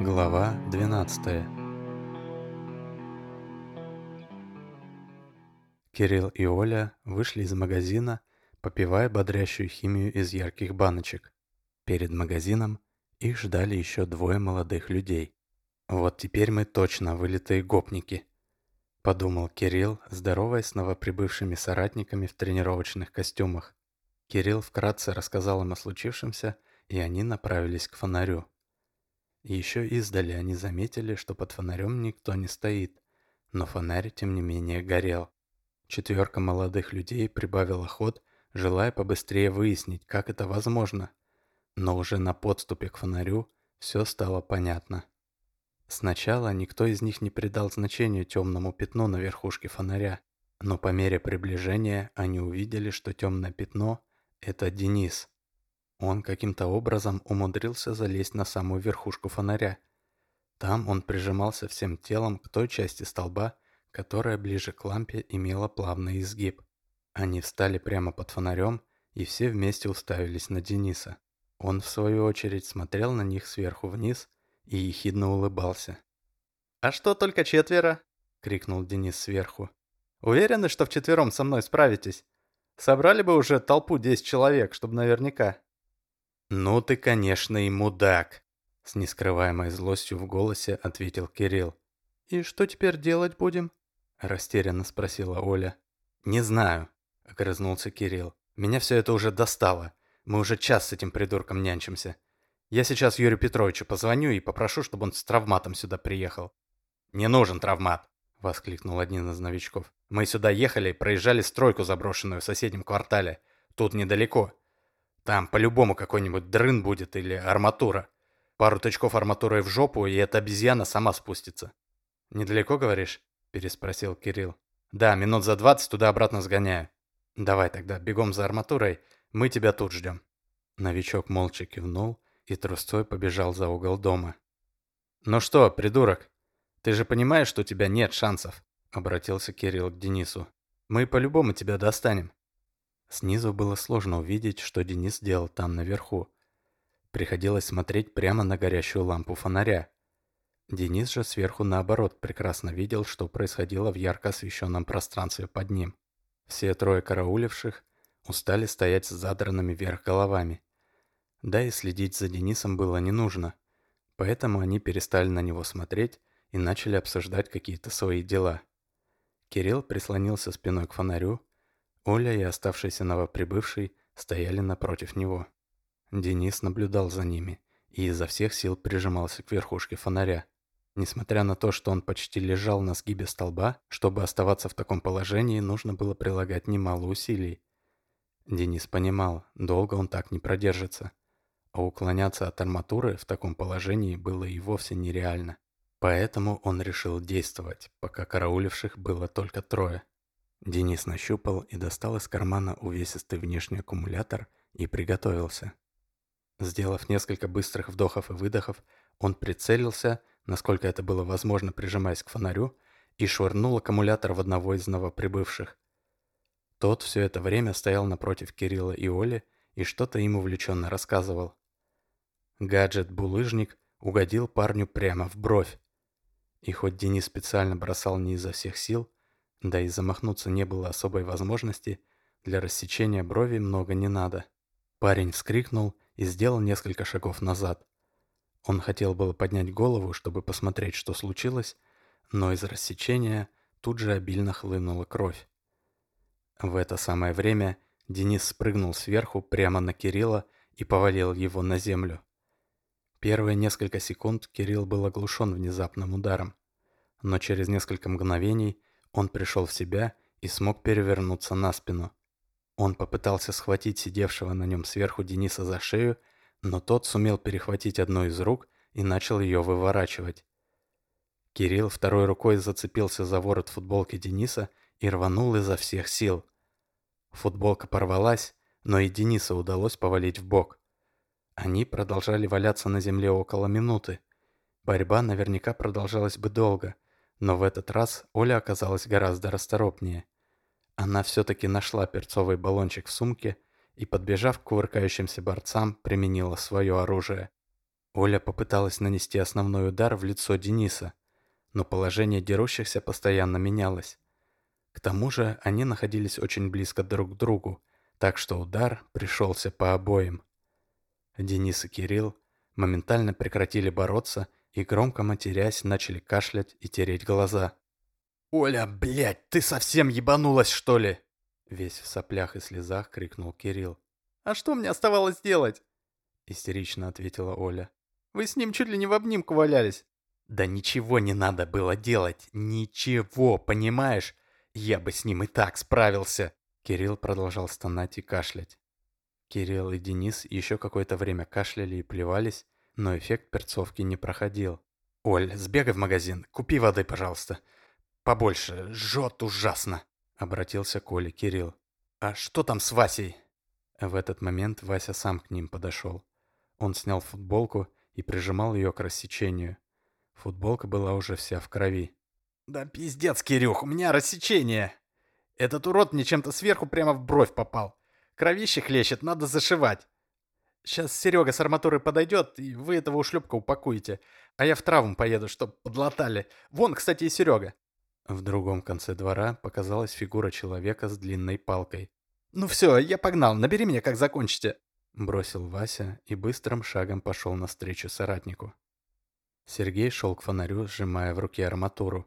Глава 12 Кирилл и Оля вышли из магазина, попивая бодрящую химию из ярких баночек. Перед магазином их ждали еще двое молодых людей. «Вот теперь мы точно вылитые гопники», — подумал Кирилл, здороваясь с новоприбывшими соратниками в тренировочных костюмах. Кирилл вкратце рассказал им о случившемся, и они направились к фонарю. Еще издали они заметили, что под фонарем никто не стоит, но фонарь, тем не менее, горел. Четверка молодых людей прибавила ход, желая побыстрее выяснить, как это возможно. Но уже на подступе к фонарю все стало понятно. Сначала никто из них не придал значению темному пятну на верхушке фонаря, но по мере приближения они увидели, что темное пятно – это Денис. Он каким-то образом умудрился залезть на самую верхушку фонаря. Там он прижимался всем телом к той части столба, которая ближе к лампе имела плавный изгиб. Они встали прямо под фонарем и все вместе уставились на Дениса. Он, в свою очередь, смотрел на них сверху вниз и ехидно улыбался. «А что только четверо?» — крикнул Денис сверху. «Уверены, что вчетвером со мной справитесь? Собрали бы уже толпу десять человек, чтобы наверняка». «Ну ты, конечно, и мудак!» С нескрываемой злостью в голосе ответил Кирилл. «И что теперь делать будем?» Растерянно спросила Оля. «Не знаю», — огрызнулся Кирилл. «Меня все это уже достало. Мы уже час с этим придурком нянчимся. Я сейчас Юрию Петровичу позвоню и попрошу, чтобы он с травматом сюда приехал». «Не нужен травмат», — воскликнул один из новичков. «Мы сюда ехали проезжали стройку заброшенную в соседнем квартале. Тут недалеко. Там по-любому какой-нибудь дрын будет или арматура. Пару тычков арматурой в жопу, и эта обезьяна сама спустится. Недалеко, говоришь? Переспросил Кирилл. Да, минут за двадцать туда-обратно сгоняю. Давай тогда, бегом за арматурой, мы тебя тут ждем. Новичок молча кивнул и трусцой побежал за угол дома. «Ну что, придурок, ты же понимаешь, что у тебя нет шансов?» Обратился Кирилл к Денису. «Мы по-любому тебя достанем. Снизу было сложно увидеть, что Денис делал там наверху. Приходилось смотреть прямо на горящую лампу фонаря. Денис же сверху наоборот прекрасно видел, что происходило в ярко освещенном пространстве под ним. Все трое карауливших устали стоять с задранными вверх головами. Да и следить за Денисом было не нужно, поэтому они перестали на него смотреть и начали обсуждать какие-то свои дела. Кирилл прислонился спиной к фонарю, Оля и оставшийся новоприбывший стояли напротив него. Денис наблюдал за ними и изо всех сил прижимался к верхушке фонаря. Несмотря на то, что он почти лежал на сгибе столба, чтобы оставаться в таком положении, нужно было прилагать немало усилий. Денис понимал, долго он так не продержится, а уклоняться от арматуры в таком положении было и вовсе нереально. Поэтому он решил действовать, пока карауливших было только трое. Денис нащупал и достал из кармана увесистый внешний аккумулятор и приготовился. Сделав несколько быстрых вдохов и выдохов, он прицелился, насколько это было возможно, прижимаясь к фонарю, и швырнул аккумулятор в одного из новоприбывших. Тот все это время стоял напротив Кирилла и Оли и что-то им увлеченно рассказывал. Гаджет-булыжник угодил парню прямо в бровь. И хоть Денис специально бросал не изо всех сил, да и замахнуться не было особой возможности, для рассечения брови много не надо. Парень вскрикнул и сделал несколько шагов назад. Он хотел было поднять голову, чтобы посмотреть, что случилось, но из рассечения тут же обильно хлынула кровь. В это самое время Денис спрыгнул сверху прямо на Кирилла и повалил его на землю. Первые несколько секунд Кирилл был оглушен внезапным ударом, но через несколько мгновений он пришел в себя и смог перевернуться на спину. Он попытался схватить сидевшего на нем сверху Дениса за шею, но тот сумел перехватить одну из рук и начал ее выворачивать. Кирилл второй рукой зацепился за ворот футболки Дениса и рванул изо всех сил. Футболка порвалась, но и Дениса удалось повалить в бок. Они продолжали валяться на земле около минуты. Борьба наверняка продолжалась бы долго – но в этот раз Оля оказалась гораздо расторопнее. Она все-таки нашла перцовый баллончик в сумке и, подбежав к кувыркающимся борцам, применила свое оружие. Оля попыталась нанести основной удар в лицо Дениса, но положение дерущихся постоянно менялось. К тому же они находились очень близко друг к другу, так что удар пришелся по обоим. Денис и Кирилл моментально прекратили бороться и, громко матерясь, начали кашлять и тереть глаза. «Оля, блядь, ты совсем ебанулась, что ли?» Весь в соплях и слезах крикнул Кирилл. «А что мне оставалось делать?» Истерично ответила Оля. «Вы с ним чуть ли не в обнимку валялись». «Да ничего не надо было делать, ничего, понимаешь? Я бы с ним и так справился!» Кирилл продолжал стонать и кашлять. Кирилл и Денис еще какое-то время кашляли и плевались, но эффект перцовки не проходил. «Оль, сбегай в магазин, купи воды, пожалуйста. Побольше, жжет ужасно!» Обратился к Оле Кирилл. «А что там с Васей?» В этот момент Вася сам к ним подошел. Он снял футболку и прижимал ее к рассечению. Футболка была уже вся в крови. «Да пиздец, Кирюх, у меня рассечение! Этот урод мне чем-то сверху прямо в бровь попал. Кровище хлещет, надо зашивать. Сейчас Серега с арматурой подойдет, и вы этого ушлепка упакуете. А я в травму поеду, чтоб подлатали. Вон, кстати, и Серега». В другом конце двора показалась фигура человека с длинной палкой. «Ну все, я погнал, набери меня, как закончите!» Бросил Вася и быстрым шагом пошел навстречу соратнику. Сергей шел к фонарю, сжимая в руке арматуру.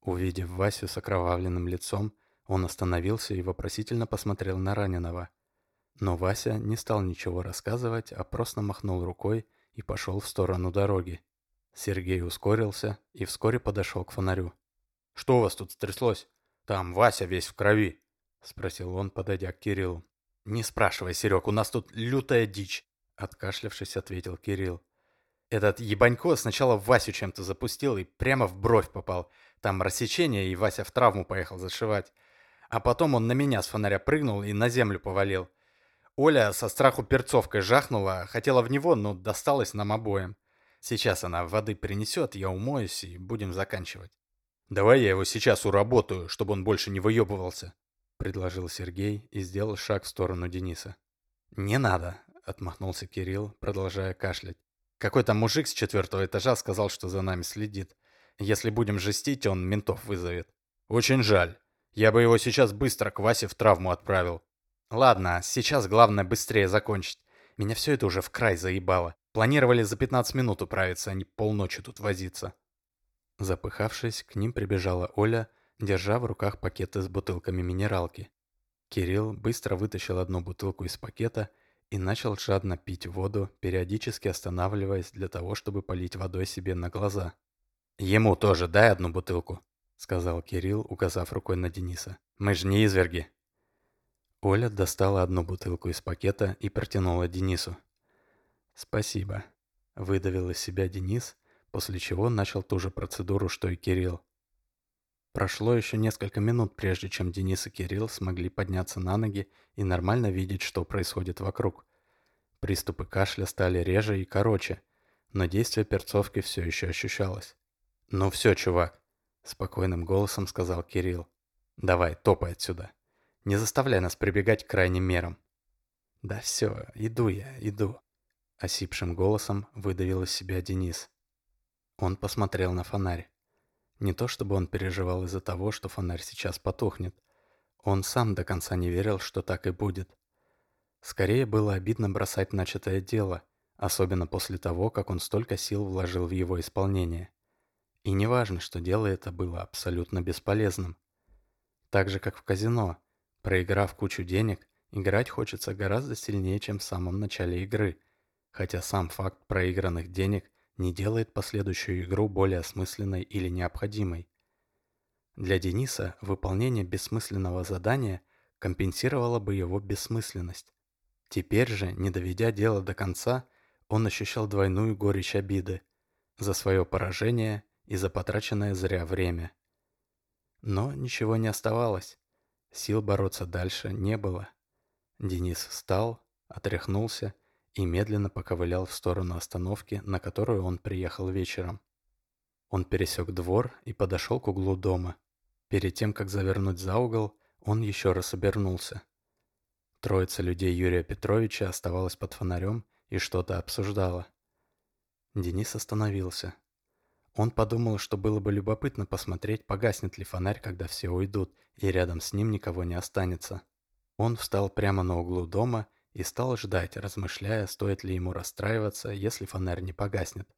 Увидев Васю с окровавленным лицом, он остановился и вопросительно посмотрел на раненого. Но Вася не стал ничего рассказывать, а просто махнул рукой и пошел в сторону дороги. Сергей ускорился и вскоре подошел к фонарю. «Что у вас тут стряслось? Там Вася весь в крови», — спросил он, подойдя к Кириллу. «Не спрашивай, Серег, у нас тут лютая дичь», — откашлявшись, ответил Кирилл. «Этот ебанько сначала Васю чем-то запустил и прямо в бровь попал. Там рассечение, и Вася в травму поехал зашивать. А потом он на меня с фонаря прыгнул и на землю повалил. Оля со страху перцовкой жахнула, хотела в него, но досталась нам обоим. Сейчас она воды принесет, я умоюсь и будем заканчивать. «Давай я его сейчас уработаю, чтобы он больше не выебывался», — предложил Сергей и сделал шаг в сторону Дениса. «Не надо», — отмахнулся Кирилл, продолжая кашлять. «Какой-то мужик с четвертого этажа сказал, что за нами следит. Если будем жестить, он ментов вызовет». «Очень жаль. Я бы его сейчас быстро к Васе в травму отправил». «Ладно, сейчас главное быстрее закончить. Меня все это уже в край заебало. Планировали за 15 минут управиться, а не полночи тут возиться». Запыхавшись, к ним прибежала Оля, держа в руках пакеты с бутылками минералки. Кирилл быстро вытащил одну бутылку из пакета и начал жадно пить воду, периодически останавливаясь для того, чтобы полить водой себе на глаза. «Ему тоже дай одну бутылку», — сказал Кирилл, указав рукой на Дениса. «Мы же не изверги». Оля достала одну бутылку из пакета и протянула Денису. «Спасибо», — выдавил из себя Денис, после чего начал ту же процедуру, что и Кирилл. Прошло еще несколько минут, прежде чем Денис и Кирилл смогли подняться на ноги и нормально видеть, что происходит вокруг. Приступы кашля стали реже и короче, но действие перцовки все еще ощущалось. «Ну все, чувак», — спокойным голосом сказал Кирилл. «Давай, топай отсюда. Не заставляй нас прибегать к крайним мерам». «Да все, иду я, иду», — осипшим голосом выдавил из себя Денис. Он посмотрел на фонарь. Не то чтобы он переживал из-за того, что фонарь сейчас потухнет. Он сам до конца не верил, что так и будет. Скорее было обидно бросать начатое дело, особенно после того, как он столько сил вложил в его исполнение. И не важно, что дело это было абсолютно бесполезным. Так же, как в казино, проиграв кучу денег, играть хочется гораздо сильнее, чем в самом начале игры, хотя сам факт проигранных денег не делает последующую игру более осмысленной или необходимой. Для Дениса выполнение бессмысленного задания компенсировало бы его бессмысленность. Теперь же, не доведя дело до конца, он ощущал двойную горечь обиды за свое поражение и за потраченное зря время. Но ничего не оставалось. Сил бороться дальше не было. Денис встал, отряхнулся и медленно поковылял в сторону остановки, на которую он приехал вечером. Он пересек двор и подошел к углу дома. Перед тем, как завернуть за угол, он еще раз обернулся. Троица людей Юрия Петровича оставалась под фонарем и что-то обсуждала. Денис остановился. Он подумал, что было бы любопытно посмотреть, погаснет ли фонарь, когда все уйдут, и рядом с ним никого не останется. Он встал прямо на углу дома и стал ждать, размышляя, стоит ли ему расстраиваться, если фонарь не погаснет.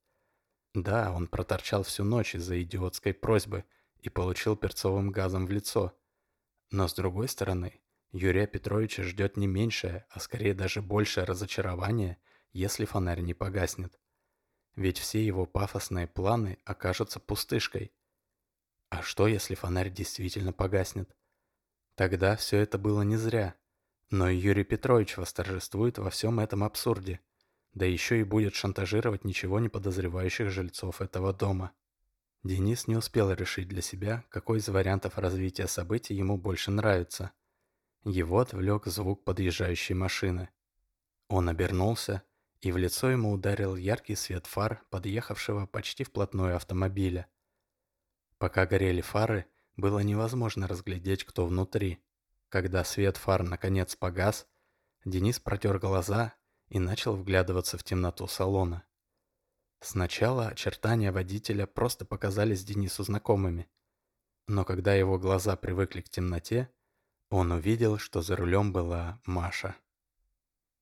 Да, он проторчал всю ночь из-за идиотской просьбы и получил перцовым газом в лицо. Но с другой стороны, Юрия Петровича ждет не меньшее, а скорее даже большее разочарование, если фонарь не погаснет ведь все его пафосные планы окажутся пустышкой. А что, если фонарь действительно погаснет? Тогда все это было не зря. Но Юрий Петрович восторжествует во всем этом абсурде, да еще и будет шантажировать ничего не подозревающих жильцов этого дома. Денис не успел решить для себя, какой из вариантов развития событий ему больше нравится. Его отвлек звук подъезжающей машины. Он обернулся и в лицо ему ударил яркий свет фар подъехавшего почти вплотную автомобиля. Пока горели фары, было невозможно разглядеть, кто внутри. Когда свет фар наконец погас, Денис протер глаза и начал вглядываться в темноту салона. Сначала очертания водителя просто показались Денису знакомыми. Но когда его глаза привыкли к темноте, он увидел, что за рулем была Маша.